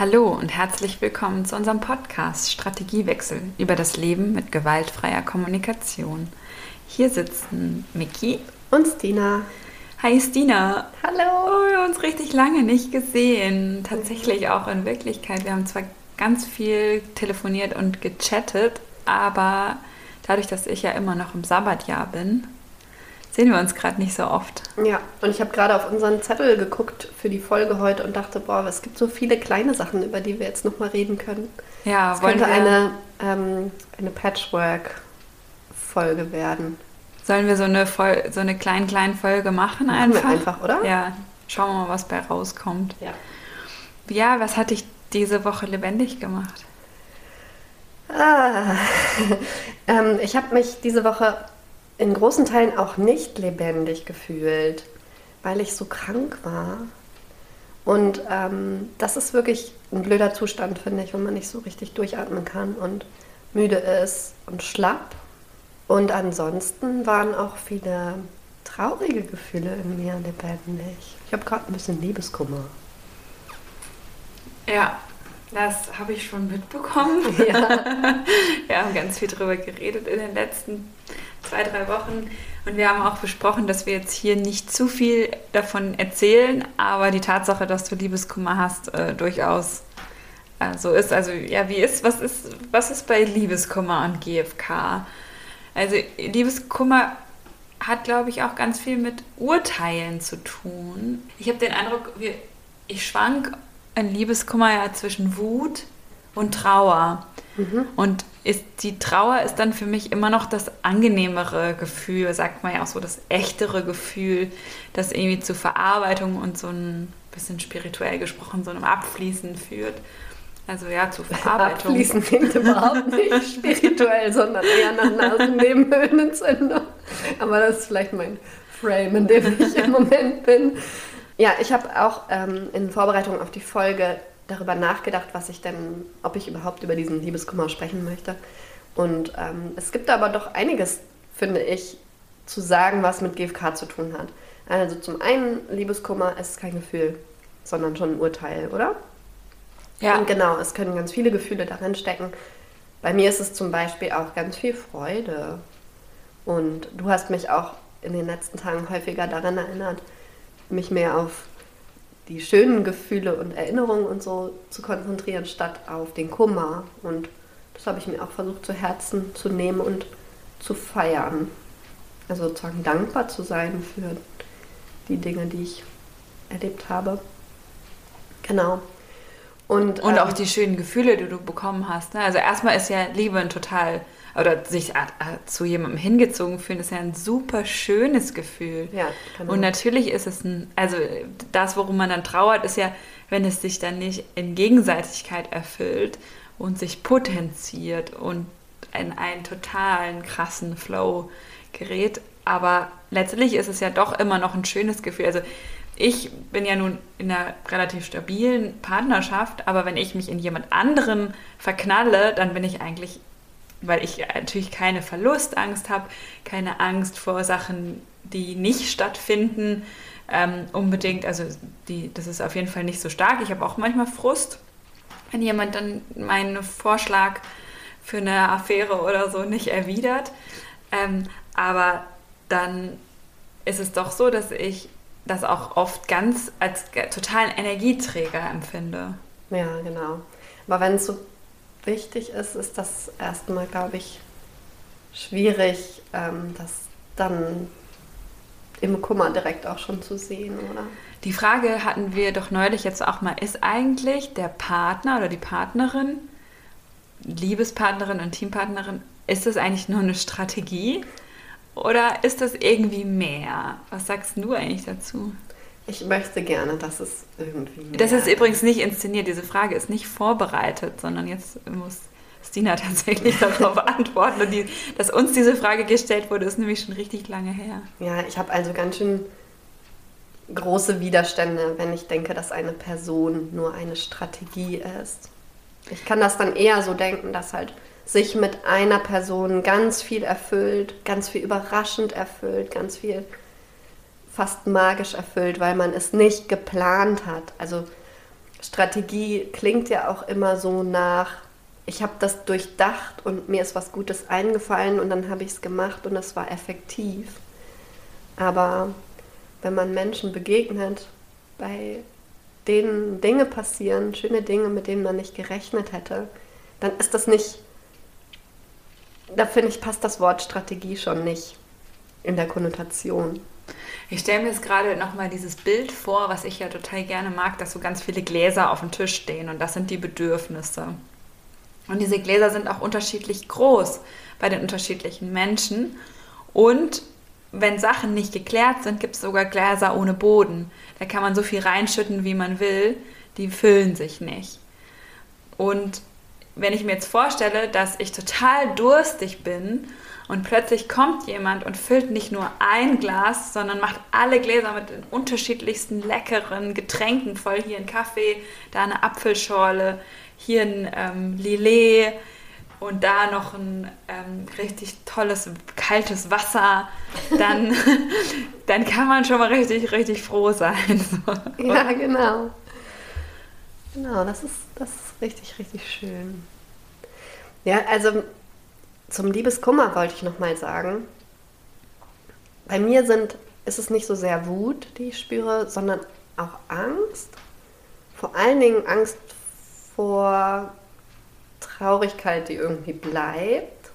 Hallo und herzlich willkommen zu unserem Podcast Strategiewechsel über das Leben mit gewaltfreier Kommunikation. Hier sitzen Miki und Stina. Hi Stina. Hallo. Oh, wir haben uns richtig lange nicht gesehen. Tatsächlich auch in Wirklichkeit. Wir haben zwar ganz viel telefoniert und gechattet, aber dadurch, dass ich ja immer noch im Sabbatjahr bin, sehen wir uns gerade nicht so oft. Ja, und ich habe gerade auf unseren Zettel geguckt für die Folge heute und dachte, boah, es gibt so viele kleine Sachen, über die wir jetzt nochmal reden können. Ja, es könnte wir eine, ähm, eine Patchwork-Folge werden. Sollen wir so eine, Vol so eine kleine, kleine Folge machen einfach? Machen einfach, oder? Ja, schauen wir mal, was bei rauskommt. Ja. Ja, was hat dich diese Woche lebendig gemacht? Ah, ähm, ich habe mich diese Woche in großen Teilen auch nicht lebendig gefühlt, weil ich so krank war. Und ähm, das ist wirklich ein blöder Zustand, finde ich, wenn man nicht so richtig durchatmen kann und müde ist und schlapp. Und ansonsten waren auch viele traurige Gefühle in mir lebendig. Ich habe gerade ein bisschen Liebeskummer. Ja, das habe ich schon mitbekommen. Ja. Wir haben ganz viel darüber geredet in den letzten zwei, drei Wochen. Und wir haben auch besprochen, dass wir jetzt hier nicht zu viel davon erzählen, aber die Tatsache, dass du Liebeskummer hast, äh, durchaus äh, so ist. Also ja, wie ist, was ist, was ist bei Liebeskummer und GFK? Also Liebeskummer hat, glaube ich, auch ganz viel mit Urteilen zu tun. Ich habe den Eindruck, ich schwank in Liebeskummer ja zwischen Wut und Trauer. Mhm. Und ist, die Trauer ist dann für mich immer noch das angenehmere Gefühl, sagt man ja auch so, das echtere Gefühl, das irgendwie zu Verarbeitung und so ein bisschen spirituell gesprochen, so einem Abfließen führt. Also ja, zu Verarbeitung. Abfließen klingt überhaupt nicht spirituell, sondern eher nach Nasennebenhöhlenentzündung. Aber das ist vielleicht mein Frame, in dem ich im Moment bin. Ja, ich habe auch ähm, in Vorbereitung auf die Folge darüber nachgedacht, was ich denn, ob ich überhaupt über diesen Liebeskummer sprechen möchte. Und ähm, es gibt aber doch einiges, finde ich, zu sagen, was mit GFK zu tun hat. Also zum einen, Liebeskummer ist kein Gefühl, sondern schon ein Urteil, oder? Ja. Und genau, es können ganz viele Gefühle darin stecken. Bei mir ist es zum Beispiel auch ganz viel Freude. Und du hast mich auch in den letzten Tagen häufiger daran erinnert, mich mehr auf die schönen Gefühle und Erinnerungen und so zu konzentrieren, statt auf den Kummer. Und das habe ich mir auch versucht zu Herzen zu nehmen und zu feiern. Also sozusagen dankbar zu sein für die Dinge, die ich erlebt habe. Genau. Und, und ähm, auch die schönen Gefühle, die du bekommen hast. Ne? Also erstmal ist ja Liebe ein total oder sich zu jemandem hingezogen fühlen, ist ja ein super schönes Gefühl. Ja, genau. Und natürlich ist es ein, also das, worum man dann trauert, ist ja, wenn es sich dann nicht in Gegenseitigkeit erfüllt und sich potenziert und in einen totalen krassen Flow gerät. Aber letztlich ist es ja doch immer noch ein schönes Gefühl. Also ich bin ja nun in einer relativ stabilen Partnerschaft, aber wenn ich mich in jemand anderen verknalle, dann bin ich eigentlich weil ich natürlich keine Verlustangst habe, keine Angst vor Sachen, die nicht stattfinden. Ähm, unbedingt, also die, das ist auf jeden Fall nicht so stark. Ich habe auch manchmal Frust, wenn jemand dann meinen Vorschlag für eine Affäre oder so nicht erwidert. Ähm, aber dann ist es doch so, dass ich das auch oft ganz als totalen Energieträger empfinde. Ja, genau. Aber wenn es so wichtig ist, ist das erstmal, glaube ich, schwierig, ähm, das dann im Kummer direkt auch schon zu sehen, oder? Die Frage hatten wir doch neulich jetzt auch mal, ist eigentlich der Partner oder die Partnerin, Liebespartnerin und Teampartnerin, ist das eigentlich nur eine Strategie oder ist das irgendwie mehr? Was sagst du eigentlich dazu? Ich möchte gerne, dass es irgendwie. Das ist übrigens nicht inszeniert. Diese Frage ist nicht vorbereitet, sondern jetzt muss Stina tatsächlich darauf antworten. Und die, dass uns diese Frage gestellt wurde, ist nämlich schon richtig lange her. Ja, ich habe also ganz schön große Widerstände, wenn ich denke, dass eine Person nur eine Strategie ist. Ich kann das dann eher so denken, dass halt sich mit einer Person ganz viel erfüllt, ganz viel überraschend erfüllt, ganz viel fast magisch erfüllt, weil man es nicht geplant hat. Also Strategie klingt ja auch immer so nach, ich habe das durchdacht und mir ist was Gutes eingefallen und dann habe ich es gemacht und es war effektiv. Aber wenn man Menschen begegnet, bei denen Dinge passieren, schöne Dinge, mit denen man nicht gerechnet hätte, dann ist das nicht, da finde ich, passt das Wort Strategie schon nicht in der Konnotation. Ich stelle mir jetzt gerade nochmal dieses Bild vor, was ich ja total gerne mag, dass so ganz viele Gläser auf dem Tisch stehen und das sind die Bedürfnisse. Und diese Gläser sind auch unterschiedlich groß bei den unterschiedlichen Menschen. Und wenn Sachen nicht geklärt sind, gibt es sogar Gläser ohne Boden. Da kann man so viel reinschütten, wie man will, die füllen sich nicht. Und wenn ich mir jetzt vorstelle, dass ich total durstig bin und plötzlich kommt jemand und füllt nicht nur ein Glas, sondern macht alle Gläser mit den unterschiedlichsten leckeren Getränken voll. Hier ein Kaffee, da eine Apfelschorle, hier ein ähm, Lillet und da noch ein ähm, richtig tolles kaltes Wasser, dann, dann kann man schon mal richtig, richtig froh sein. ja, genau. Genau, das ist, das ist richtig, richtig schön. Ja, also zum Liebeskummer wollte ich noch mal sagen. Bei mir sind, ist es nicht so sehr Wut, die ich spüre, sondern auch Angst. Vor allen Dingen Angst vor Traurigkeit, die irgendwie bleibt.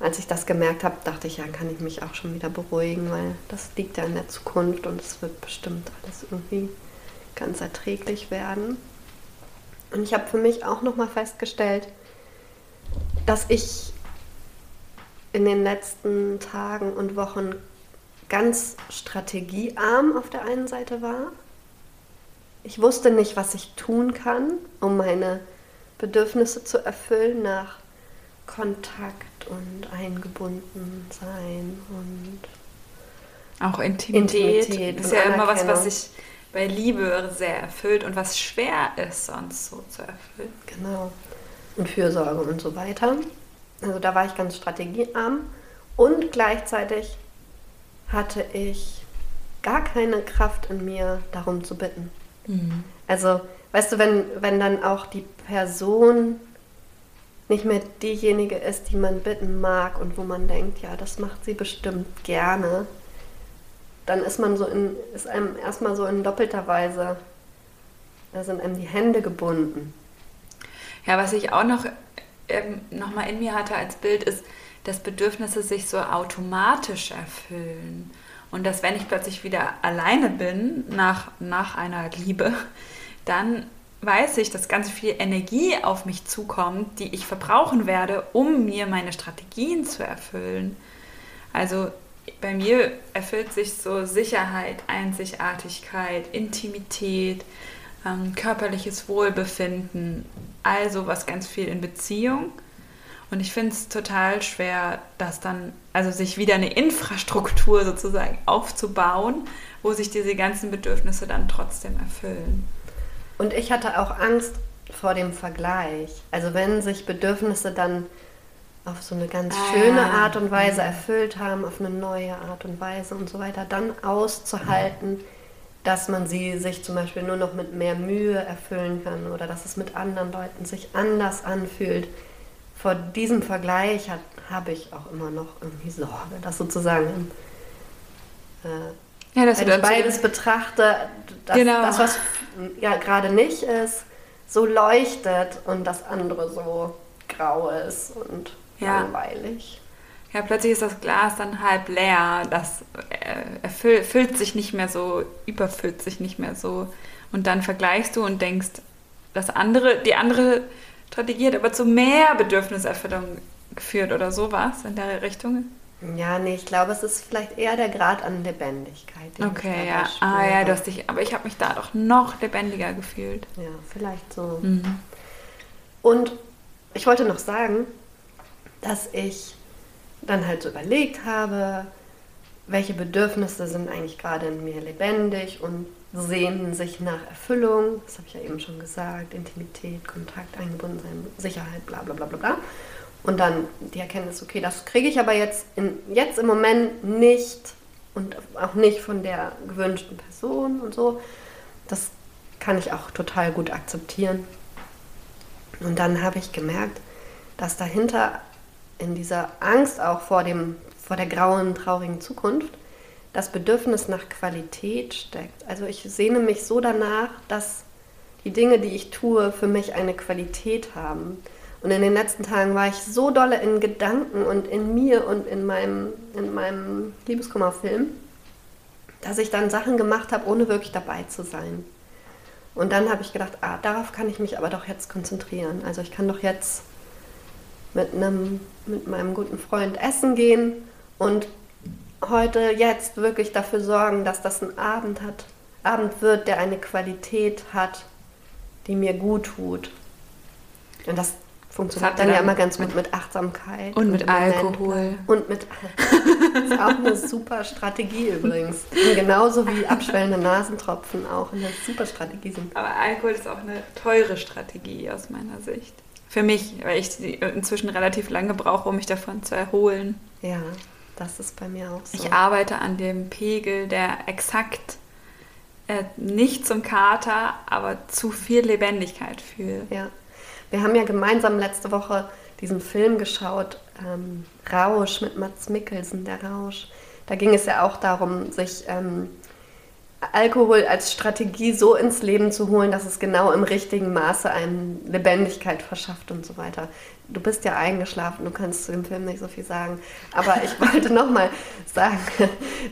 Als ich das gemerkt habe, dachte ich, ja, kann ich mich auch schon wieder beruhigen, weil das liegt ja in der Zukunft und es wird bestimmt alles irgendwie ganz erträglich werden. Und ich habe für mich auch nochmal festgestellt, dass ich in den letzten Tagen und Wochen ganz strategiearm auf der einen Seite war ich wusste nicht, was ich tun kann, um meine Bedürfnisse zu erfüllen nach Kontakt und eingebunden sein und auch Intimität, Intimität ist ja immer was, was sich bei Liebe sehr erfüllt und was schwer ist, sonst so zu erfüllen. Genau. Und Fürsorge und so weiter. Also da war ich ganz strategiearm und gleichzeitig hatte ich gar keine Kraft in mir, darum zu bitten. Mhm. Also, weißt du, wenn, wenn dann auch die Person nicht mehr diejenige ist, die man bitten mag und wo man denkt, ja, das macht sie bestimmt gerne, dann ist man so in, ist einem erstmal so in doppelter Weise, da sind einem die Hände gebunden. Ja, was ich auch noch, ähm, noch mal in mir hatte als Bild ist, dass Bedürfnisse sich so automatisch erfüllen. Und dass wenn ich plötzlich wieder alleine bin nach, nach einer Liebe, dann weiß ich, dass ganz viel Energie auf mich zukommt, die ich verbrauchen werde, um mir meine Strategien zu erfüllen. Also bei mir erfüllt sich so Sicherheit, Einzigartigkeit, Intimität, ähm, körperliches Wohlbefinden, also was ganz viel in Beziehung. Und ich finde es total schwer, das dann, also sich wieder eine Infrastruktur sozusagen aufzubauen, wo sich diese ganzen Bedürfnisse dann trotzdem erfüllen. Und ich hatte auch Angst vor dem Vergleich. Also wenn sich Bedürfnisse dann auf so eine ganz ah, schöne Art und Weise erfüllt haben, auf eine neue Art und Weise und so weiter, dann auszuhalten, dass man sie sich zum Beispiel nur noch mit mehr Mühe erfüllen kann oder dass es mit anderen Leuten sich anders anfühlt vor diesem Vergleich habe ich auch immer noch irgendwie Sorge, dass sozusagen, äh, ja, dass wenn ich beides betrachte, dass genau. das, was ja gerade nicht ist, so leuchtet und das andere so grau ist und ja. langweilig. Ja, plötzlich ist das Glas dann halb leer. Das äh, erfüllt, füllt sich nicht mehr so, überfüllt sich nicht mehr so. Und dann vergleichst du und denkst, das andere, die andere Strategie hat aber zu mehr Bedürfniserfüllung geführt oder sowas in der Richtung? Ja, nee, ich glaube, es ist vielleicht eher der Grad an Lebendigkeit. okay, ja. Ah ja, du hast dich, aber ich habe mich da doch noch lebendiger gefühlt. Ja, vielleicht so. Mhm. Und ich wollte noch sagen, dass ich dann halt so überlegt habe, welche Bedürfnisse sind eigentlich gerade in mir lebendig und sehnen sich nach Erfüllung, das habe ich ja eben schon gesagt, Intimität, Kontakt, Eingebundensein, Sicherheit, bla bla bla bla bla. Und dann die Erkenntnis, okay, das kriege ich aber jetzt, in, jetzt im Moment nicht und auch nicht von der gewünschten Person und so. Das kann ich auch total gut akzeptieren. Und dann habe ich gemerkt, dass dahinter in dieser Angst auch vor, dem, vor der grauen, traurigen Zukunft das Bedürfnis nach Qualität steckt. Also ich sehne mich so danach, dass die Dinge, die ich tue, für mich eine Qualität haben. Und in den letzten Tagen war ich so dolle in Gedanken und in mir und in meinem, in meinem Liebeskummerfilm, dass ich dann Sachen gemacht habe, ohne wirklich dabei zu sein. Und dann habe ich gedacht, ah, darauf kann ich mich aber doch jetzt konzentrieren. Also ich kann doch jetzt mit, einem, mit meinem guten Freund essen gehen und heute jetzt wirklich dafür sorgen, dass das ein Abend hat, Abend wird, der eine Qualität hat, die mir gut tut. Und das funktioniert dann, dann, ja immer ganz gut mit Achtsamkeit. Und, und mit Alkohol. Und mit Das ist auch eine super Strategie übrigens. Und genauso wie abschwellende Nasentropfen auch eine super Strategie sind. Aber Alkohol ist auch eine teure Strategie aus meiner Sicht. Für mich, weil ich inzwischen relativ lange brauche, um mich davon zu erholen. Ja, das ist bei mir auch so. Ich arbeite an dem Pegel, der exakt äh, nicht zum Kater, aber zu viel Lebendigkeit fühlt. Ja. Wir haben ja gemeinsam letzte Woche diesen Film geschaut, ähm, Rausch mit Mats Mikkelsen, der Rausch. Da ging es ja auch darum, sich ähm, Alkohol als Strategie so ins Leben zu holen, dass es genau im richtigen Maße einem Lebendigkeit verschafft und so weiter. Du bist ja eingeschlafen, du kannst zu dem Film nicht so viel sagen. Aber ich wollte nochmal sagen,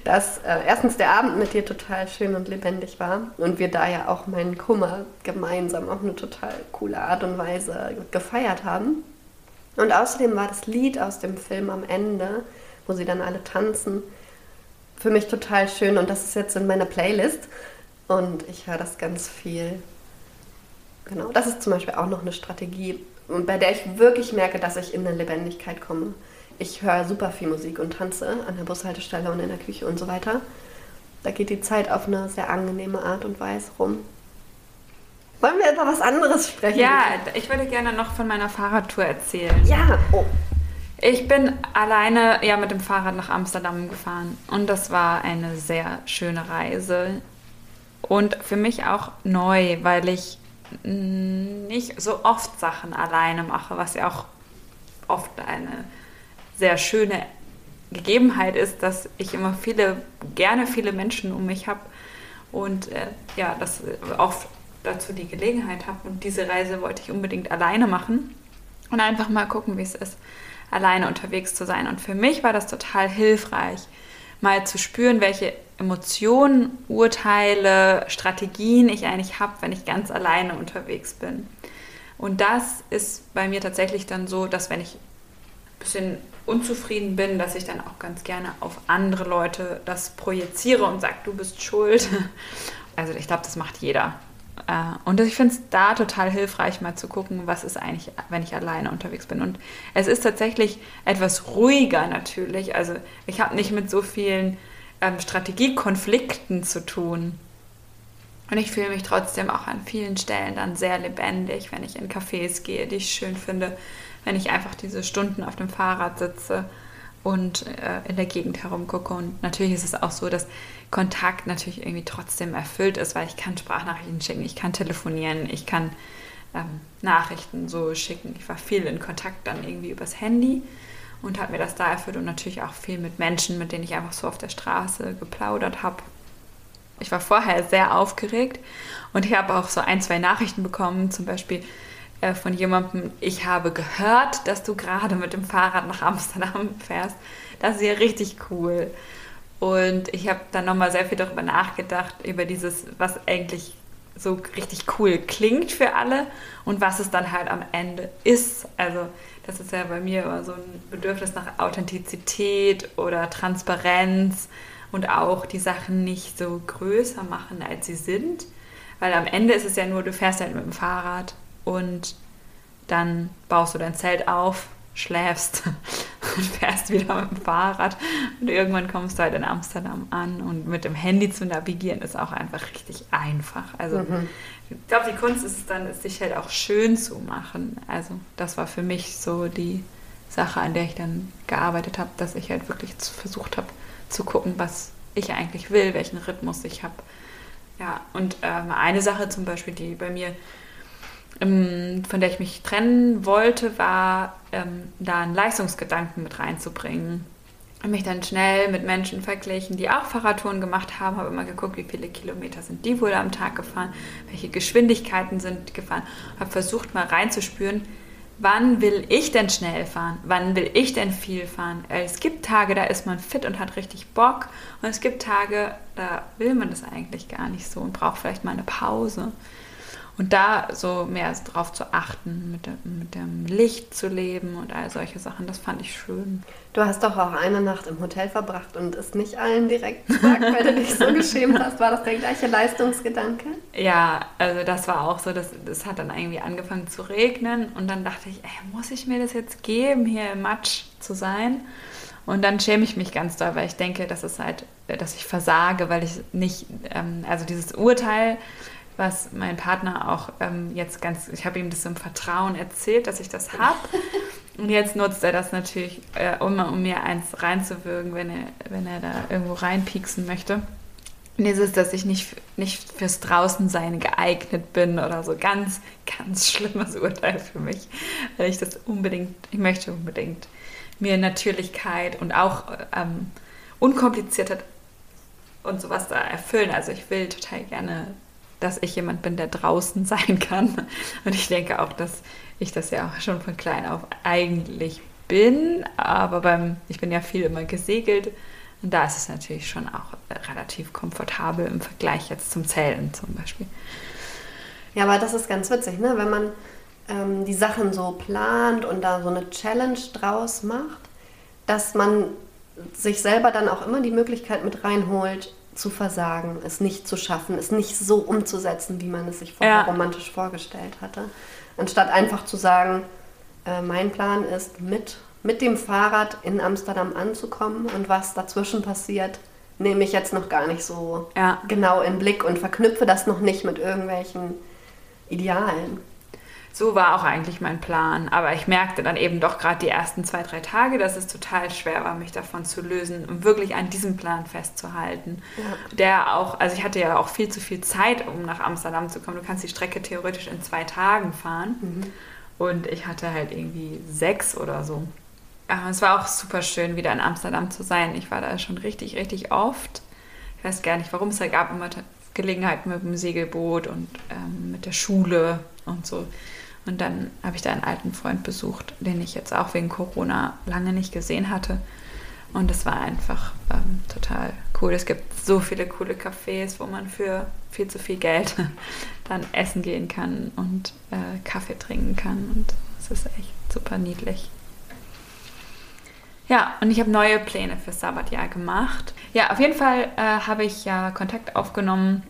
dass äh, erstens der Abend mit dir total schön und lebendig war und wir da ja auch meinen Kummer gemeinsam auf eine total coole Art und Weise gefeiert haben. Und außerdem war das Lied aus dem Film am Ende, wo sie dann alle tanzen, für mich total schön und das ist jetzt in meiner Playlist und ich höre das ganz viel. Genau, das ist zum Beispiel auch noch eine Strategie, bei der ich wirklich merke, dass ich in eine Lebendigkeit komme. Ich höre super viel Musik und tanze an der Bushaltestelle und in der Küche und so weiter. Da geht die Zeit auf eine sehr angenehme Art und Weise rum. Wollen wir über was anderes sprechen? Ja, ich würde gerne noch von meiner Fahrradtour erzählen. Ja, oh. Ich bin alleine ja mit dem Fahrrad nach Amsterdam gefahren. Und das war eine sehr schöne Reise. Und für mich auch neu, weil ich nicht so oft Sachen alleine mache, was ja auch oft eine sehr schöne Gegebenheit ist, dass ich immer viele, gerne viele Menschen um mich habe. Und äh, ja, das oft dazu die Gelegenheit habe. Und diese Reise wollte ich unbedingt alleine machen. Und einfach mal gucken, wie es ist alleine unterwegs zu sein. Und für mich war das total hilfreich, mal zu spüren, welche Emotionen, Urteile, Strategien ich eigentlich habe, wenn ich ganz alleine unterwegs bin. Und das ist bei mir tatsächlich dann so, dass wenn ich ein bisschen unzufrieden bin, dass ich dann auch ganz gerne auf andere Leute das projiziere und sage, du bist schuld. Also ich glaube, das macht jeder. Äh, und ich finde es da total hilfreich, mal zu gucken, was ist eigentlich, wenn ich alleine unterwegs bin. Und es ist tatsächlich etwas ruhiger natürlich. Also ich habe nicht mit so vielen ähm, Strategiekonflikten zu tun. Und ich fühle mich trotzdem auch an vielen Stellen dann sehr lebendig, wenn ich in Cafés gehe, die ich schön finde, wenn ich einfach diese Stunden auf dem Fahrrad sitze und äh, in der Gegend herumgucke. Und natürlich ist es auch so, dass Kontakt natürlich irgendwie trotzdem erfüllt ist, weil ich kann Sprachnachrichten schicken, ich kann telefonieren, ich kann ähm, Nachrichten so schicken. Ich war viel in Kontakt dann irgendwie übers Handy und habe mir das da erfüllt und natürlich auch viel mit Menschen, mit denen ich einfach so auf der Straße geplaudert habe. Ich war vorher sehr aufgeregt und ich habe auch so ein, zwei Nachrichten bekommen, zum Beispiel äh, von jemandem, ich habe gehört, dass du gerade mit dem Fahrrad nach Amsterdam fährst. Das ist ja richtig cool. Und ich habe dann nochmal sehr viel darüber nachgedacht, über dieses, was eigentlich so richtig cool klingt für alle und was es dann halt am Ende ist. Also das ist ja bei mir immer so ein Bedürfnis nach Authentizität oder Transparenz und auch die Sachen nicht so größer machen, als sie sind. Weil am Ende ist es ja nur, du fährst halt mit dem Fahrrad und dann baust du dein Zelt auf, schläfst und fährst wieder mit dem Fahrrad und irgendwann kommst du halt in Amsterdam an und mit dem Handy zu navigieren ist auch einfach richtig einfach. Also mhm. ich glaube, die Kunst ist es dann, es sich halt auch schön zu machen. Also das war für mich so die Sache, an der ich dann gearbeitet habe, dass ich halt wirklich versucht habe zu gucken, was ich eigentlich will, welchen Rhythmus ich habe Ja, und ähm, eine Sache zum Beispiel, die bei mir, von der ich mich trennen wollte, war, ähm, da einen Leistungsgedanken mit reinzubringen. Und mich dann schnell mit Menschen verglichen, die auch Fahrradtouren gemacht haben, habe immer geguckt, wie viele Kilometer sind die wohl am Tag gefahren, welche Geschwindigkeiten sind gefahren, habe versucht mal reinzuspüren, wann will ich denn schnell fahren? Wann will ich denn viel fahren? Es gibt Tage, da ist man fit und hat richtig Bock. Und es gibt Tage, da will man das eigentlich gar nicht so und braucht vielleicht mal eine Pause. Und da so mehr drauf zu achten, mit, dem, mit dem Licht zu leben und all solche Sachen, das fand ich schön. Du hast doch auch eine Nacht im Hotel verbracht und es nicht allen direkt gesagt, weil du dich so geschämt hast. War das der gleiche Leistungsgedanke? Ja, also das war auch so, das, das hat dann irgendwie angefangen zu regnen und dann dachte ich, ey, muss ich mir das jetzt geben, hier im Matsch zu sein? Und dann schäme ich mich ganz doll, weil ich denke, dass es halt, dass ich versage, weil ich nicht, ähm, also dieses Urteil, was mein Partner auch ähm, jetzt ganz, ich habe ihm das im Vertrauen erzählt, dass ich das habe. Und jetzt nutzt er das natürlich, äh, um, um mir eins reinzuwirken, wenn er, wenn er da irgendwo reinpieksen möchte. Und dieses, dass ich nicht, nicht fürs Draußensein geeignet bin oder so. Ganz, ganz schlimmes Urteil für mich. Weil ich das unbedingt, ich möchte unbedingt mir Natürlichkeit und auch ähm, Unkompliziertheit und sowas da erfüllen. Also ich will total gerne dass ich jemand bin, der draußen sein kann. Und ich denke auch, dass ich das ja auch schon von klein auf eigentlich bin. Aber beim, ich bin ja viel immer gesegelt. Und da ist es natürlich schon auch relativ komfortabel im Vergleich jetzt zum Zelten zum Beispiel. Ja, aber das ist ganz witzig, ne? wenn man ähm, die Sachen so plant und da so eine Challenge draus macht, dass man sich selber dann auch immer die Möglichkeit mit reinholt, zu versagen, es nicht zu schaffen, es nicht so umzusetzen, wie man es sich vorher ja. romantisch vorgestellt hatte. Anstatt einfach zu sagen, äh, mein Plan ist, mit, mit dem Fahrrad in Amsterdam anzukommen und was dazwischen passiert, nehme ich jetzt noch gar nicht so ja. genau im Blick und verknüpfe das noch nicht mit irgendwelchen Idealen. So war auch eigentlich mein Plan. Aber ich merkte dann eben doch gerade die ersten zwei, drei Tage, dass es total schwer war, mich davon zu lösen und wirklich an diesem Plan festzuhalten. Ja. Der auch, also ich hatte ja auch viel zu viel Zeit, um nach Amsterdam zu kommen. Du kannst die Strecke theoretisch in zwei Tagen fahren. Mhm. Und ich hatte halt irgendwie sechs oder so. Aber es war auch super schön, wieder in Amsterdam zu sein. Ich war da schon richtig, richtig oft. Ich weiß gar nicht, warum es da gab immer Gelegenheiten mit dem Segelboot und ähm, mit der Schule und so. Und dann habe ich da einen alten Freund besucht, den ich jetzt auch wegen Corona lange nicht gesehen hatte. Und das war einfach ähm, total cool. Es gibt so viele coole Cafés, wo man für viel zu viel Geld dann essen gehen kann und äh, Kaffee trinken kann. Und es ist echt super niedlich. Ja, und ich habe neue Pläne fürs Sabbatjahr gemacht. Ja, auf jeden Fall äh, habe ich ja Kontakt aufgenommen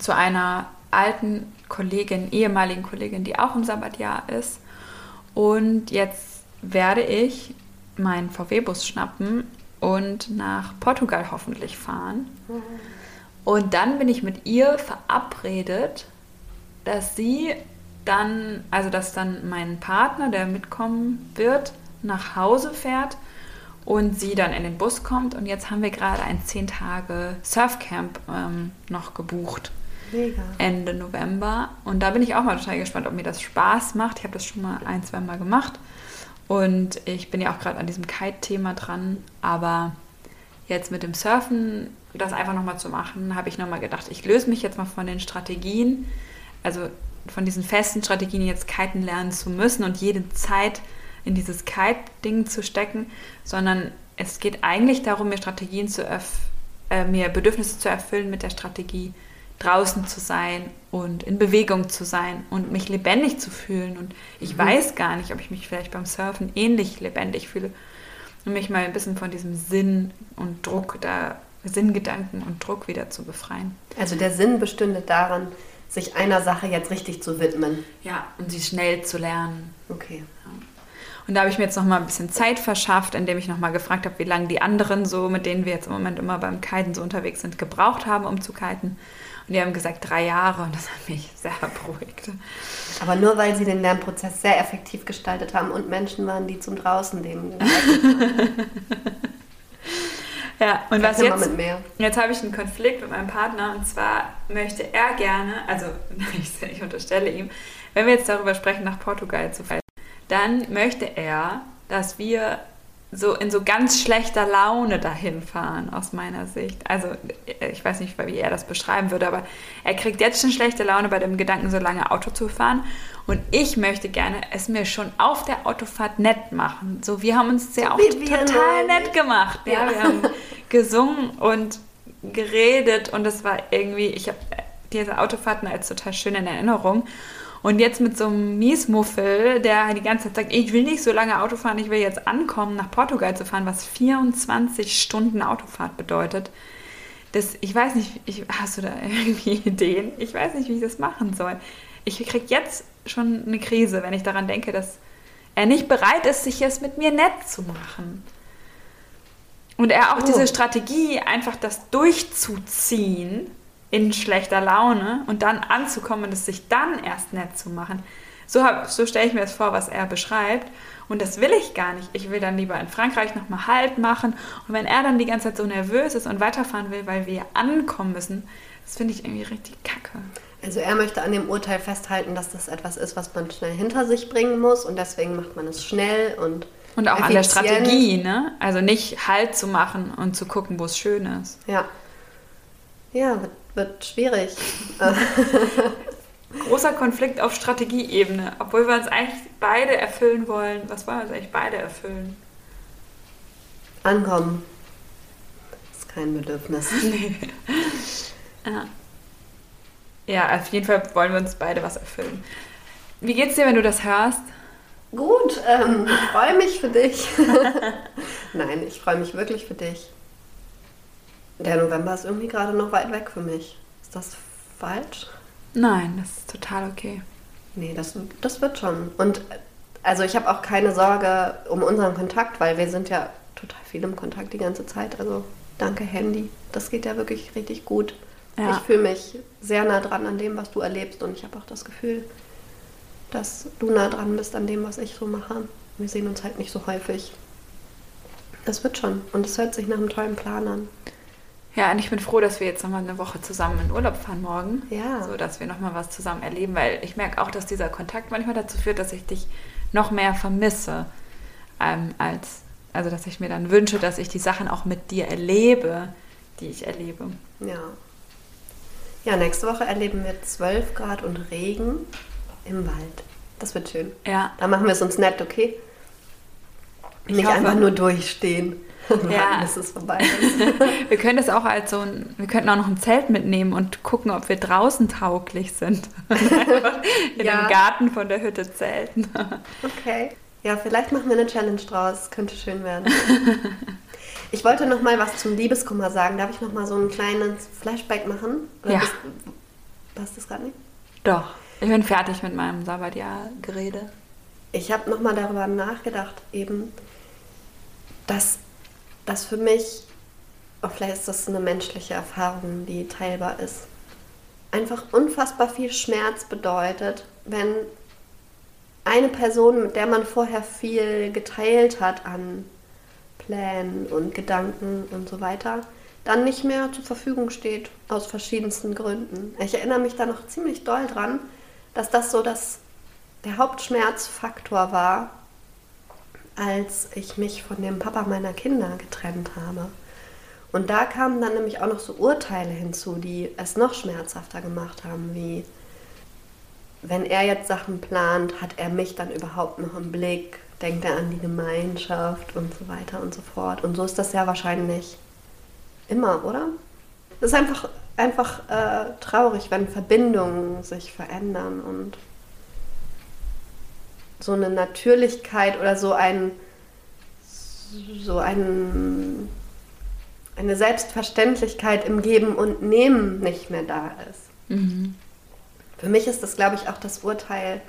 zu einer alten Kollegin, ehemaligen Kollegin, die auch im Sabbatjahr ist. Und jetzt werde ich meinen VW-Bus schnappen und nach Portugal hoffentlich fahren. Und dann bin ich mit ihr verabredet, dass sie dann, also dass dann mein Partner, der mitkommen wird, nach Hause fährt und sie dann in den Bus kommt. Und jetzt haben wir gerade ein 10 Tage Surfcamp ähm, noch gebucht. Mega. Ende November. Und da bin ich auch mal total gespannt, ob mir das Spaß macht. Ich habe das schon mal ein, zwei Mal gemacht. Und ich bin ja auch gerade an diesem Kite-Thema dran. Aber jetzt mit dem Surfen, das einfach nochmal zu machen, habe ich nochmal gedacht, ich löse mich jetzt mal von den Strategien, also von diesen festen Strategien, jetzt kiten lernen zu müssen und jede Zeit in dieses Kite-Ding zu stecken, sondern es geht eigentlich darum, mir Strategien zu äh, mir Bedürfnisse zu erfüllen mit der Strategie, draußen zu sein und in Bewegung zu sein und mich lebendig zu fühlen. Und ich mhm. weiß gar nicht, ob ich mich vielleicht beim Surfen ähnlich lebendig fühle. Und mich mal ein bisschen von diesem Sinn und Druck, da Sinngedanken und Druck wieder zu befreien. Also der Sinn bestünde daran, sich einer Sache jetzt richtig zu widmen. Ja, und sie schnell zu lernen. Okay. Ja. Und da habe ich mir jetzt noch mal ein bisschen Zeit verschafft, indem ich noch mal gefragt habe, wie lange die anderen so, mit denen wir jetzt im Moment immer beim Kiten so unterwegs sind, gebraucht haben, um zu kiten. Und die haben gesagt, drei Jahre und das hat mich sehr beruhigt. Aber nur weil sie den Lernprozess sehr effektiv gestaltet haben und Menschen waren, die zum Draußen leben. Ja, und was jetzt? Jetzt habe ich einen Konflikt mit meinem Partner und zwar möchte er gerne, also ich, ich unterstelle ihm, wenn wir jetzt darüber sprechen, nach Portugal zu fahren, dann möchte er, dass wir so in so ganz schlechter Laune dahin fahren, aus meiner Sicht. Also ich weiß nicht, wie er das beschreiben würde, aber er kriegt jetzt schon schlechte Laune bei dem Gedanken, so lange Auto zu fahren. Und ich möchte gerne es mir schon auf der Autofahrt nett machen. So, wir haben uns ja auch wie wir total nett gemacht. Ja, Ja. wir haben gesungen und geredet und es war irgendwie, ich habe diese Autofahrten als total schön in Erinnerung. Und jetzt mit so einem Miesmuffel, der die ganze Zeit sagt, ich will nicht so lange Auto fahren, ich will jetzt ankommen, nach Portugal zu fahren, was 24 Stunden Autofahrt bedeutet. Das, ich weiß nicht, ich, hast du da irgendwie Ideen? Ich weiß nicht, wie ich das machen soll. Ich kriege jetzt schon eine Krise, wenn ich daran denke, dass er nicht bereit ist, sich jetzt mit mir nett zu machen. Und er auch Oh. diese Strategie, einfach das durchzuziehen in schlechter Laune und dann anzukommen und es sich dann erst nett zu machen. So, hab- so stelle ich mir das vor, was er beschreibt. Und das will ich gar nicht. Ich will dann lieber in Frankreich nochmal Halt machen. Und wenn er dann die ganze Zeit so nervös ist und weiterfahren will, weil wir ankommen müssen, das finde ich irgendwie richtig kacke. Also er möchte an dem Urteil festhalten, dass das etwas ist, was man schnell hinter sich bringen muss und deswegen macht man es schnell und Und auch an der effizient. Strategie, ne? Also nicht Halt zu machen und zu gucken, wo es schön ist. Ja. Ja, wird, wird schwierig. Großer Konflikt auf Strategieebene, obwohl wir uns eigentlich beide erfüllen wollen. Was wollen wir uns eigentlich beide erfüllen? Ankommen. Ist kein Bedürfnis. Ja. ja, auf jeden Fall wollen wir uns beide was erfüllen. Wie geht's dir, wenn du das hörst? Gut, ähm, ich freue mich für dich. Nein, ich freue mich wirklich für dich. Der November ist irgendwie gerade noch weit weg für mich. Ist das falsch? Nein, das ist total okay. Nee, das, das wird schon. Und also ich habe auch keine Sorge um unseren Kontakt, weil wir sind ja total viel im Kontakt die ganze Zeit. Also danke Handy. Das geht ja wirklich richtig gut. Ja. Ich fühle mich sehr nah dran an dem, was du erlebst und ich habe auch das Gefühl, dass du nah dran bist an dem, was ich so mache. Wir sehen uns halt nicht so häufig. Das wird schon und es hört sich nach einem tollen Plan an. Ja, und ich bin froh, dass wir jetzt nochmal eine Woche zusammen in Urlaub fahren morgen. Ja. So, dass wir nochmal was zusammen erleben, weil ich merke auch, dass dieser Kontakt manchmal dazu führt, dass ich dich noch mehr vermisse, ähm, als, also dass ich mir dann wünsche, dass ich die Sachen auch mit dir erlebe, die ich erlebe. Ja. Ja, nächste Woche erleben wir 12 Grad und Regen im Wald. Das wird schön. Ja, Da machen wir es uns nett, okay? Ich Nicht hoffe. einfach nur durchstehen. und Ja. bis es vorbei ist. wir können das auch als so ein, wir könnten auch noch ein Zelt mitnehmen und gucken, ob wir draußen tauglich sind. In Ja. dem Garten von der Hütte zelten. Okay. Ja, vielleicht machen wir eine Challenge draus. Könnte schön werden. Ich wollte noch mal was zum Liebeskummer sagen. Darf ich noch mal so ein kleines Flashback machen? Ja. bist- Passt das gerade nicht? Doch, ich bin fertig mit meinem Sabbatjahr-Gerede. Ich habe noch mal darüber nachgedacht, eben, dass das für mich, auch vielleicht ist das eine menschliche Erfahrung, die teilbar ist, einfach unfassbar viel Schmerz bedeutet, wenn eine Person, mit der man vorher viel geteilt hat an Plänen und Gedanken und so weiter, dann nicht mehr zur Verfügung steht, aus verschiedensten Gründen. Ich erinnere mich da noch ziemlich doll dran, dass das so das, der Hauptschmerzfaktor war, als ich mich von dem Papa meiner Kinder getrennt habe. Und da kamen dann nämlich auch noch so Urteile hinzu, die es noch schmerzhafter gemacht haben, wie wenn er jetzt Sachen plant, hat er mich dann überhaupt noch im Blick, denkt er an die Gemeinschaft und so weiter und so fort. Und so ist das ja wahrscheinlich immer, oder? Es ist einfach, einfach äh, traurig, wenn Verbindungen sich verändern und so eine Natürlichkeit oder so ein so ein, eine Selbstverständlichkeit im Geben und Nehmen nicht mehr da ist. Mhm. Für mich ist das, glaube ich, auch das Urteil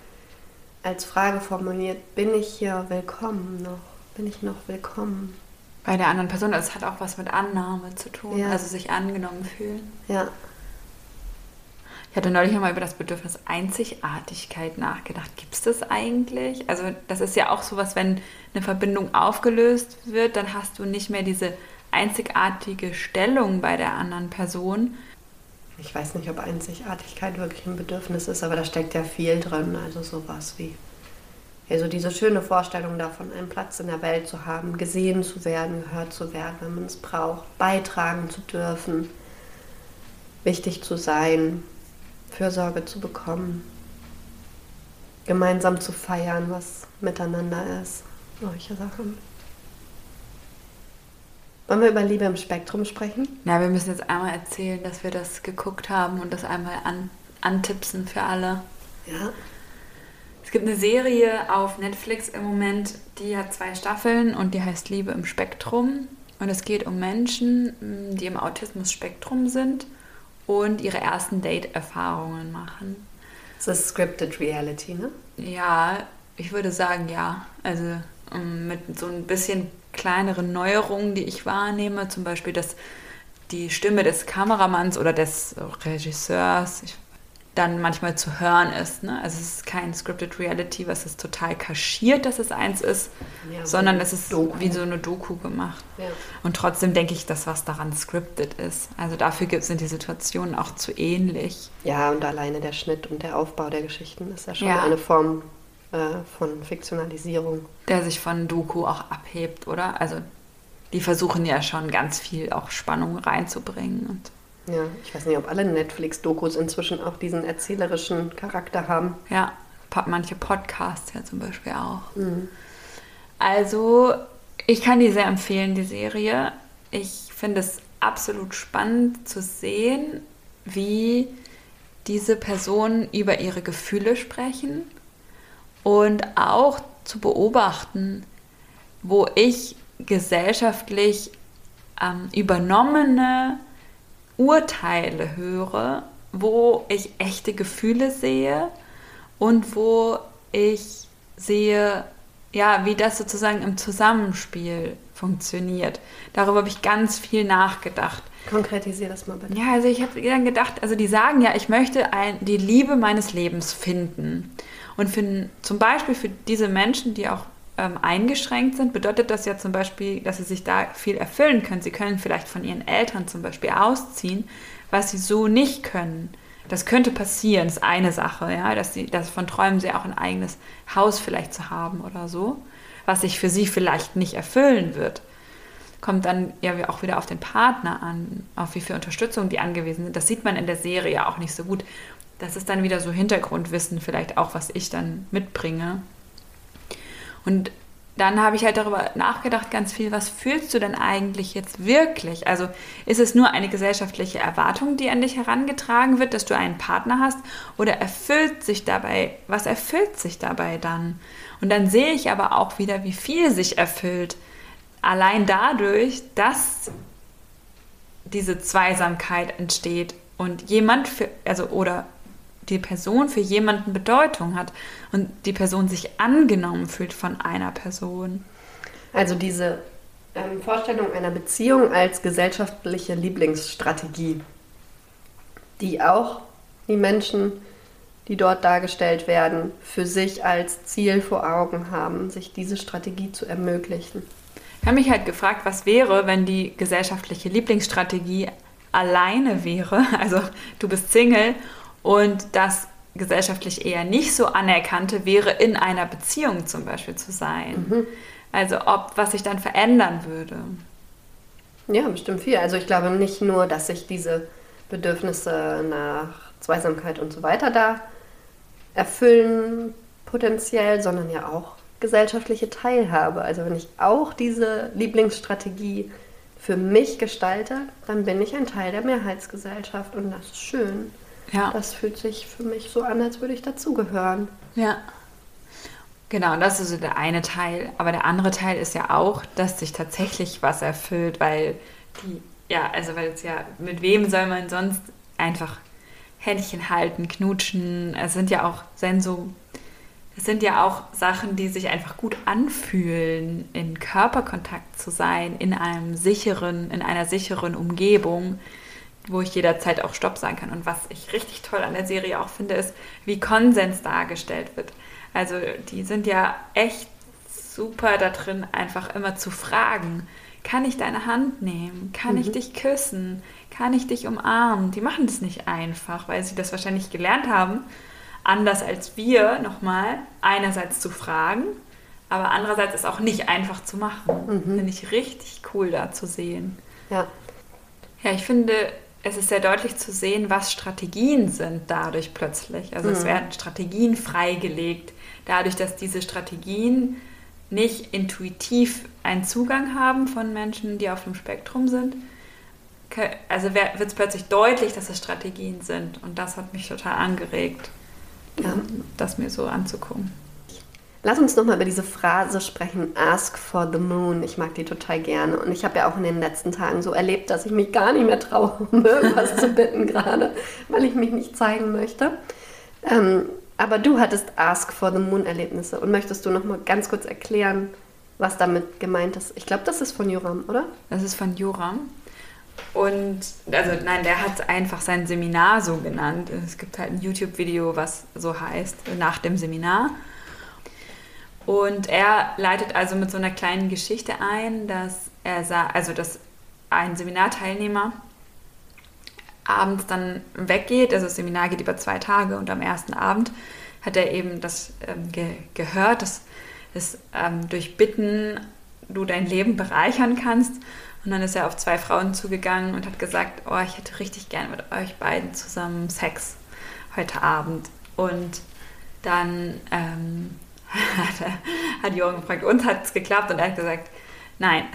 als Frage formuliert, bin ich hier willkommen noch? Bin ich noch willkommen? Bei der anderen Person, das hat auch was mit Annahme zu tun, Ja. also sich angenommen fühlen. Ja, Ich hatte neulich nochmal über das Bedürfnis Einzigartigkeit nachgedacht. Gibt es das eigentlich? Also das ist ja auch sowas, wenn eine Verbindung aufgelöst wird, dann hast du nicht mehr diese einzigartige Stellung bei der anderen Person. Ich weiß nicht, ob Einzigartigkeit wirklich ein Bedürfnis ist, aber da steckt ja viel drin. Also sowas wie, also diese schöne Vorstellung davon, einen Platz in der Welt zu haben, gesehen zu werden, gehört zu werden, wenn man es braucht, beitragen zu dürfen, wichtig zu sein, Fürsorge zu bekommen, gemeinsam zu feiern, was miteinander ist, solche Sachen. Wollen wir über Liebe im Spektrum sprechen? Na, wir müssen jetzt einmal erzählen, dass wir das geguckt haben und das einmal an, antipsen für alle. Ja. Es gibt eine Serie auf Netflix im Moment, die hat zwei Staffeln und die heißt Liebe im Spektrum. Und es geht um Menschen, die im Autismus-Spektrum sind und ihre ersten Date-Erfahrungen machen. Das ist Scripted Reality, ne? Ja, ich würde sagen ja. Also mit so ein bisschen kleineren Neuerungen, die ich wahrnehme, zum Beispiel, dass die Stimme des Kameramanns oder des Regisseurs dann manchmal zu hören ist. Ne? Also es ist kein Scripted Reality, was es total kaschiert, dass es eins ist, ja, sondern es ist Doku. wie so eine Doku gemacht. Ja. Und trotzdem denke ich, dass was daran scripted ist. Also dafür sind die Situationen auch zu ähnlich. Ja, und alleine der Schnitt und der Aufbau der Geschichten ist ja schon ja. eine Form äh, von Fiktionalisierung. Der sich von Doku auch abhebt, oder? Also die versuchen ja schon ganz viel auch Spannung reinzubringen. Und ja, ich weiß nicht, ob alle Netflix-Dokus inzwischen auch diesen erzählerischen Charakter haben. Ja, manche Podcasts ja zum Beispiel auch. Mhm. Also, ich kann die sehr empfehlen, die Serie. Ich finde es absolut spannend zu sehen, wie diese Personen über ihre Gefühle sprechen und auch zu beobachten, wo ich gesellschaftlich ähm, übernommene Urteile höre, wo ich echte Gefühle sehe und wo ich sehe, ja, wie das sozusagen im Zusammenspiel funktioniert. Darüber habe ich ganz viel nachgedacht. Konkretisiere das mal bitte. Ja, also ich habe dann gedacht, also die sagen ja, ich möchte ein, die Liebe meines Lebens finden. Und für, zum Beispiel für diese Menschen, die auch ähm, eingeschränkt sind, bedeutet das ja zum Beispiel, dass sie sich da viel erfüllen können. Sie können vielleicht von ihren Eltern zum Beispiel ausziehen, was sie so nicht können. Das könnte passieren, ist eine Sache, ja, dass sie, davon träumen sie auch ein eigenes Haus vielleicht zu haben oder so, was sich für sie vielleicht nicht erfüllen wird. Kommt dann ja auch wieder auf den Partner an, auf wie viel Unterstützung die angewiesen sind. Das sieht man in der Serie auch nicht so gut das ist dann wieder so Hintergrundwissen, vielleicht auch, was ich dann mitbringe. Und dann habe ich halt darüber nachgedacht, ganz viel, was fühlst du denn eigentlich jetzt wirklich? Also ist es nur eine gesellschaftliche Erwartung, die an dich herangetragen wird, dass du einen Partner hast? Oder erfüllt sich dabei, was erfüllt sich dabei dann? Und dann sehe ich aber auch wieder, wie viel sich erfüllt. Allein dadurch, dass diese Zweisamkeit entsteht und jemand für, also oder die Person für jemanden Bedeutung hat und die Person sich angenommen fühlt von einer Person. Also diese ähm, Vorstellung einer Beziehung als gesellschaftliche Lieblingsstrategie, die auch die Menschen, die dort dargestellt werden, für sich als Ziel vor Augen haben, sich diese Strategie zu ermöglichen. Ich habe mich halt gefragt, was wäre, wenn die gesellschaftliche Lieblingsstrategie alleine wäre. Also du bist Single und das gesellschaftlich eher nicht so anerkannte wäre, in einer Beziehung zum Beispiel zu sein. Mhm. Also ob was sich dann verändern würde. Ja, bestimmt viel. Also ich glaube nicht nur, dass sich diese Bedürfnisse nach Zweisamkeit und so weiter da erfüllen potenziell, sondern ja auch gesellschaftliche Teilhabe. Also wenn ich auch diese Lieblingsstrategie für mich gestalte, dann bin ich ein Teil der Mehrheitsgesellschaft und das ist schön. Ja. Das fühlt sich für mich so an, als würde ich dazugehören. Ja. Genau, das ist so der eine Teil. Aber der andere Teil ist ja auch, dass sich tatsächlich was erfüllt, weil die, ja, also weil es ja, mit wem soll man sonst einfach Händchen halten, knutschen? Es sind ja auch Senso, es sind ja auch Sachen, die sich einfach gut anfühlen, in Körperkontakt zu sein, in einem sicheren, in einer sicheren Umgebung wo ich jederzeit auch Stopp sagen kann. Und was ich richtig toll an der Serie auch finde, ist, wie Konsens dargestellt wird. Also die sind ja echt super da drin, einfach immer zu fragen. kann ich deine Hand nehmen? Kann mhm. ich dich küssen? Kann ich dich umarmen? Die machen das nicht einfach, weil sie das wahrscheinlich gelernt haben, anders als wir nochmal, einerseits zu fragen, aber andererseits ist auch nicht einfach zu machen. Mhm. Finde ich richtig cool da zu sehen. Ja. Ja, ich finde, es ist sehr deutlich zu sehen, was Strategien sind dadurch plötzlich. Also mhm. es werden Strategien freigelegt, dadurch, dass diese Strategien nicht intuitiv einen Zugang haben von Menschen, die auf dem Spektrum sind. Also wird es plötzlich deutlich, dass es Strategien sind. Und das hat mich total angeregt, ja. das mir so anzugucken. Lass uns nochmal über diese Phrase sprechen, ask for the moon. Ich mag die total gerne. Und ich habe ja auch in den letzten Tagen so erlebt, dass ich mich gar nicht mehr traue, um irgendwas zu bitten gerade, weil ich mich nicht zeigen möchte. Ähm, aber du hattest Ask for the Moon Erlebnisse. Und möchtest du nochmal ganz kurz erklären, was damit gemeint ist? Ich glaube, das ist von Joram, oder? Das ist von Joram. Und, also nein, der hat einfach sein Seminar so genannt. Es gibt halt ein YouTube-Video, was so heißt, nach dem Seminar. Und er leitet also mit so einer kleinen Geschichte ein, dass er sah, also dass ein Seminarteilnehmer abends dann weggeht, also das Seminar geht über zwei Tage und am ersten Abend hat er eben das ähm, ge gehört, dass, dass ähm, durch Bitten du dein Leben bereichern kannst. Und dann ist er auf zwei Frauen zugegangen und hat gesagt, oh, ich hätte richtig gern mit euch beiden zusammen Sex heute Abend. Und dann ähm, hat, hat Jürgen gefragt, uns hat es geklappt und er hat gesagt, nein,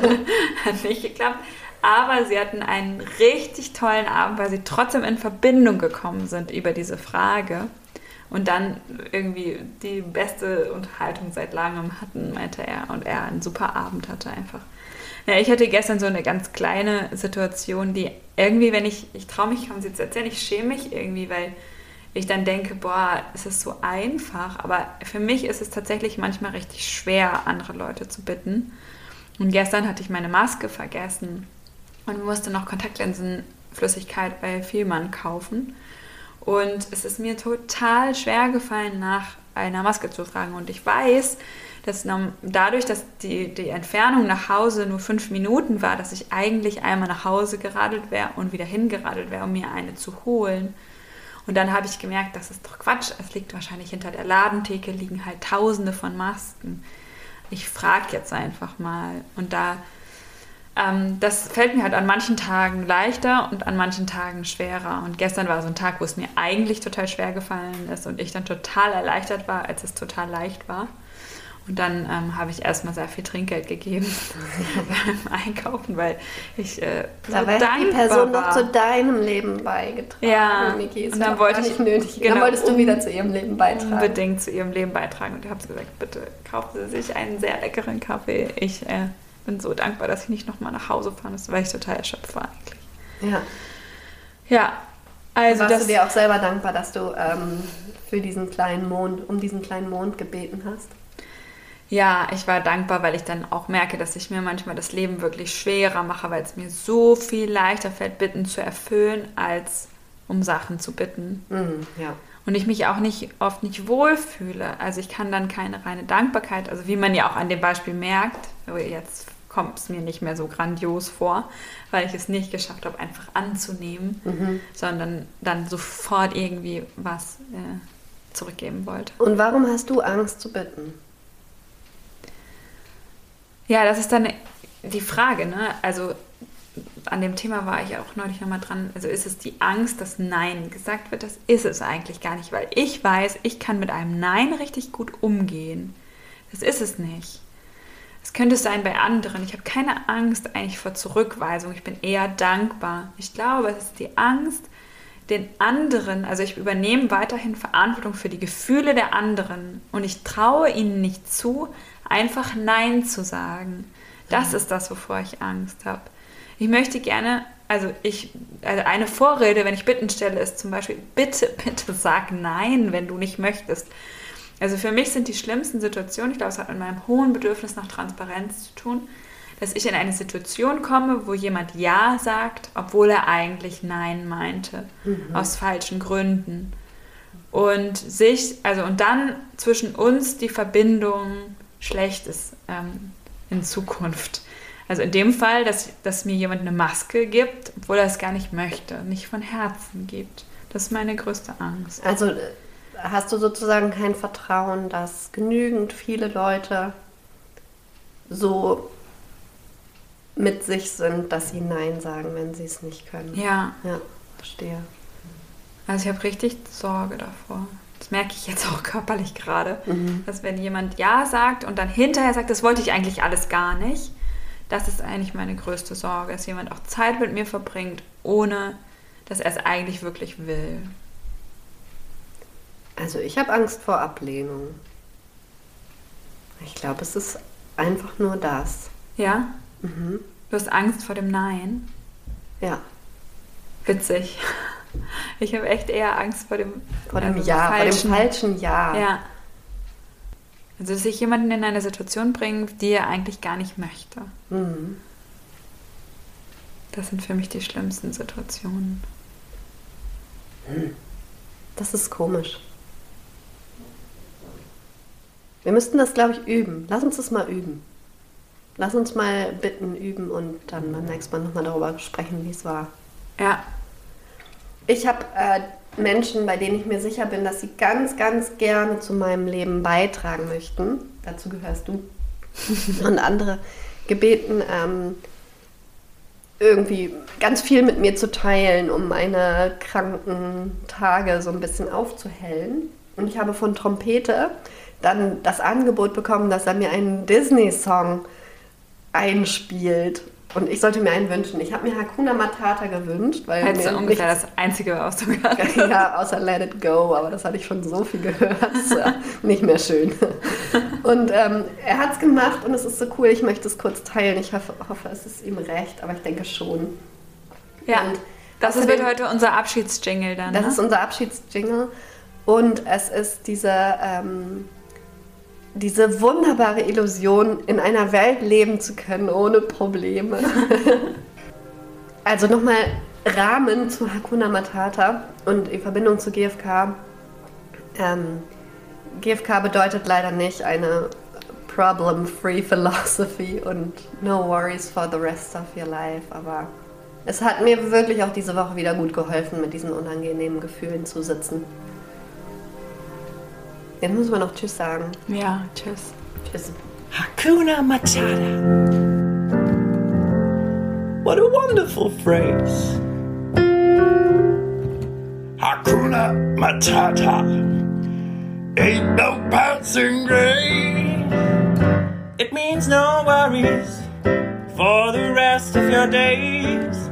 hat nicht geklappt. Aber sie hatten einen richtig tollen Abend, weil sie trotzdem in Verbindung gekommen sind über diese Frage und dann irgendwie die beste Unterhaltung seit langem hatten, meinte er. Und er einen super Abend hatte einfach. Ja, ich hatte gestern so eine ganz kleine Situation, die irgendwie, wenn ich, ich traue mich kaum sie zu erzählen, ich schäme mich irgendwie, weil ich dann denke, boah, es ist so einfach. Aber für mich ist es tatsächlich manchmal richtig schwer, andere Leute zu bitten. Und gestern hatte ich meine Maske vergessen und musste noch Kontaktlinsenflüssigkeit bei Vielmann kaufen. Und es ist mir total schwer gefallen, nach einer Maske zu tragen. Und ich weiß, dass dadurch, dass die, die Entfernung nach Hause nur fünf Minuten war, dass ich eigentlich einmal nach Hause geradelt wäre und wieder hingeradelt wäre, um mir eine zu holen. Und dann habe ich gemerkt, das ist doch Quatsch. Es liegt wahrscheinlich hinter der Ladentheke, liegen halt tausende von Masken. Ich frage jetzt einfach mal. Und da, ähm, das fällt mir halt an manchen Tagen leichter und an manchen Tagen schwerer. Und gestern war so ein Tag, wo es mir eigentlich total schwer gefallen ist und ich dann total erleichtert war, als es total leicht war. Und dann ähm, habe ich erstmal sehr viel Trinkgeld gegeben beim Einkaufen, weil ich äh, so da war die Person war. noch zu deinem Leben beigetragen. Ja, Niki, und dann wollte ich nötig. Genau, dann wolltest du wieder zu ihrem Leben beitragen. Unbedingt zu ihrem Leben beitragen. Und ich habe gesagt, bitte kaufen Sie sich einen sehr leckeren Kaffee. Ich äh, bin so dankbar, dass ich nicht nochmal nach Hause fahren musste, weil ich total erschöpft war eigentlich. Ja. Ja, also Warst du dir auch selber dankbar, dass du ähm, für diesen kleinen Mond, um diesen kleinen Mond gebeten hast? Ja, ich war dankbar, weil ich dann auch merke, dass ich mir manchmal das Leben wirklich schwerer mache, weil es mir so viel leichter fällt, Bitten zu erfüllen, als um Sachen zu bitten. Mhm, ja. Und ich mich auch nicht oft nicht wohlfühle. Also ich kann dann keine reine Dankbarkeit, also wie man ja auch an dem Beispiel merkt, jetzt kommt es mir nicht mehr so grandios vor, weil ich es nicht geschafft habe, einfach anzunehmen, mhm. sondern dann sofort irgendwie was äh, zurückgeben wollte. Und warum hast du Angst zu bitten? Ja, das ist dann die Frage, ne? Also an dem Thema war ich auch neulich nochmal dran. Also ist es die Angst, dass Nein gesagt wird? Das ist es eigentlich gar nicht, weil ich weiß, ich kann mit einem Nein richtig gut umgehen. Das ist es nicht. Es könnte sein bei anderen. Ich habe keine Angst eigentlich vor Zurückweisung. Ich bin eher dankbar. Ich glaube, es ist die Angst, den anderen, also ich übernehme weiterhin Verantwortung für die Gefühle der anderen und ich traue ihnen nicht zu, einfach Nein zu sagen. Das ist das, wovor ich Angst habe. Ich möchte gerne, also ich, also eine Vorrede, wenn ich Bitten stelle, ist zum Beispiel, bitte, bitte sag Nein, wenn du nicht möchtest. Also für mich sind die schlimmsten Situationen, ich glaube, es hat mit meinem hohen Bedürfnis nach Transparenz zu tun, dass ich in eine Situation komme, wo jemand Ja sagt, obwohl er eigentlich Nein meinte, mhm. aus falschen Gründen. Und sich, also und dann zwischen uns die Verbindung schlecht ist ähm, in Zukunft. Also in dem Fall, dass, dass mir jemand eine Maske gibt, obwohl er es gar nicht möchte, nicht von Herzen gibt. Das ist meine größte Angst. Also äh, hast du sozusagen kein Vertrauen, dass genügend viele Leute so mit sich sind, dass sie Nein sagen, wenn sie es nicht können. Ja. Ja, verstehe. Also ich habe richtig Sorge davor. Das merke ich jetzt auch körperlich gerade, Mhm. dass wenn jemand Ja sagt und dann hinterher sagt, das wollte ich eigentlich alles gar nicht, das ist eigentlich meine größte Sorge, dass jemand auch Zeit mit mir verbringt, ohne dass er es eigentlich wirklich will. Also ich habe Angst vor Ablehnung. Ich glaube, es ist einfach nur das. Ja? Mhm. Du hast Angst vor dem Nein? Ja, Witzig. Ich habe echt eher Angst vor dem, vor dem ähm, Ja, vor dem falschen Ja. Ja. Also, dass sich jemanden in eine Situation bringt, die er eigentlich gar nicht möchte. Mhm. Das sind für mich die schlimmsten Situationen. Das ist komisch. Wir müssten das, glaube ich, üben. Lass uns das mal üben. Lass uns mal bitten üben und dann beim nächsten Mal nochmal darüber sprechen, wie es war. Ja, Ich habe äh, Menschen, bei denen ich mir sicher bin, dass sie ganz, ganz gerne zu meinem Leben beitragen möchten. Dazu gehörst du. und andere gebeten, ähm, irgendwie ganz viel mit mir zu teilen, um meine kranken Tage so ein bisschen aufzuhellen. Und ich habe von Trompete dann das Angebot bekommen, dass er mir einen Disney-Song einspielt. Und ich sollte mir einen wünschen. Ich habe mir Hakuna Matata gewünscht, weil hättest mir ungefähr das Einzige, was du ja, außer Let It Go, aber das hatte ich schon so viel gehört. Ist ja nicht mehr schön. Und ähm, er hat es gemacht und es ist so cool. Ich möchte es kurz teilen. Ich hoffe, hoffe, es ist ihm recht, aber ich denke schon. Ja, Und das außerdem- wird heute unser Abschiedsjingle dann. Das ne? ist unser Abschiedsjingle und es ist diese, ähm, diese wunderbare Illusion, in einer Welt leben zu können ohne Probleme. also nochmal Rahmen zu Hakuna Matata und die Verbindung zu GFK. Ähm, GFK bedeutet leider nicht eine problem-free philosophy und no worries for the rest of your life, aber es hat mir wirklich auch diese Woche wieder gut geholfen, mit diesen unangenehmen Gefühlen zu sitzen. Jetzt müssen wir noch Tschüss sagen. ja, tschüss. Tschüss. Hakuna Matata. What a wonderful phrase. Hakuna Matata. Ain't no passing grade. It means no worries for the rest of your days.